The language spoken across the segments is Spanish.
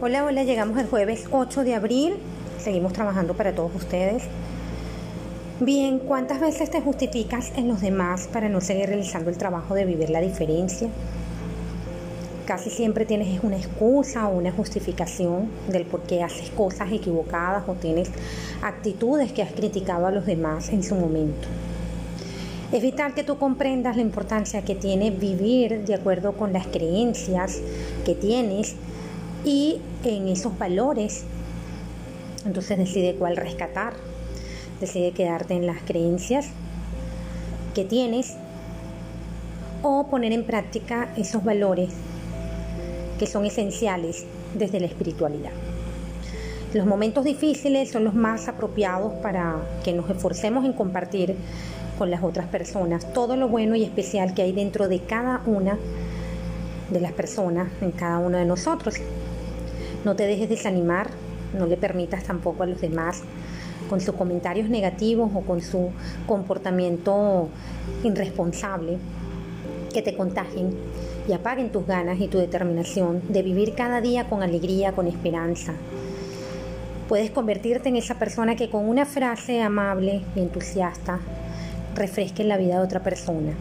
Hola, hola, llegamos el jueves 8 de abril, seguimos trabajando para todos ustedes. Bien, ¿cuántas veces te justificas en los demás para no seguir realizando el trabajo de vivir la diferencia? Casi siempre tienes una excusa o una justificación del por qué haces cosas equivocadas o tienes actitudes que has criticado a los demás en su momento. Es vital que tú comprendas la importancia que tiene vivir de acuerdo con las creencias que tienes y en esos valores. Entonces decide cuál rescatar. Decide quedarte en las creencias que tienes o poner en práctica esos valores que son esenciales desde la espiritualidad. Los momentos difíciles son los más apropiados para que nos esforcemos en compartir con las otras personas todo lo bueno y especial que hay dentro de cada una de las personas, en cada uno de nosotros. No te dejes desanimar, no le permitas tampoco a los demás con sus comentarios negativos o con su comportamiento irresponsable que te contagien y apaguen tus ganas y tu determinación de vivir cada día con alegría, con esperanza. Puedes convertirte en esa persona que con una frase amable y entusiasta refresque la vida de otra persona,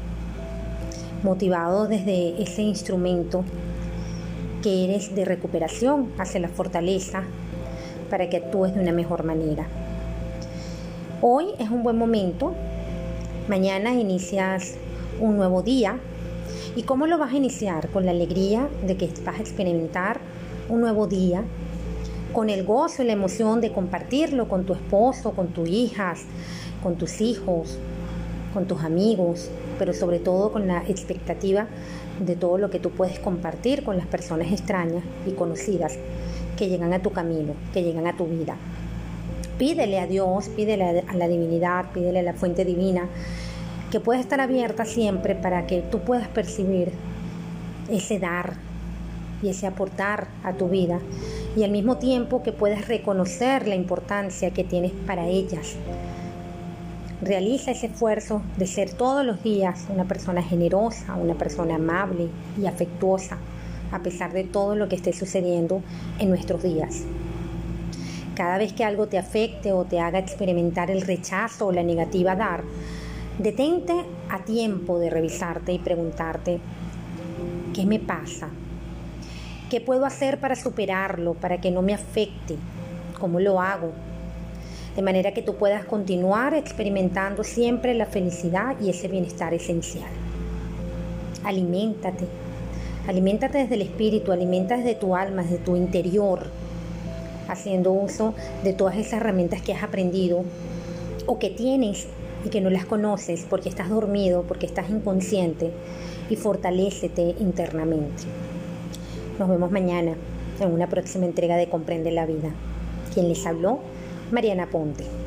motivado desde ese instrumento que eres de recuperación hacia la fortaleza para que actúes de una mejor manera. Hoy es un buen momento, mañana inicias un nuevo día. ¿Y cómo lo vas a iniciar? Con la alegría de que vas a experimentar un nuevo día, con el gozo y la emoción de compartirlo con tu esposo, con tus hijas, con tus hijos, con tus amigos, pero sobre todo con la expectativa de todo lo que tú puedes compartir con las personas extrañas y conocidas que llegan a tu camino, que llegan a tu vida. Pídele a Dios, pídele a la divinidad, pídele a la fuente divina, que pueda estar abierta siempre para que tú puedas percibir ese dar y ese aportar a tu vida y al mismo tiempo que puedas reconocer la importancia que tienes para ellas Realiza ese esfuerzo de ser todos los días una persona generosa, una persona amable y afectuosa, a pesar de todo lo que esté sucediendo en nuestros días. Cada vez que algo te afecte o te haga experimentar el rechazo o la negativa a dar, detente a tiempo de revisarte y preguntarte, ¿qué me pasa? ¿Qué puedo hacer para superarlo, para que no me afecte? ¿Cómo lo hago? De manera que tú puedas continuar experimentando siempre la felicidad y ese bienestar esencial. Aliméntate, aliméntate desde el espíritu, alimenta desde tu alma, desde tu interior, haciendo uso de todas esas herramientas que has aprendido o que tienes y que no las conoces porque estás dormido, porque estás inconsciente y fortalécete internamente. Nos vemos mañana en una próxima entrega de Comprende la Vida. Quien les habló Mariana Ponte.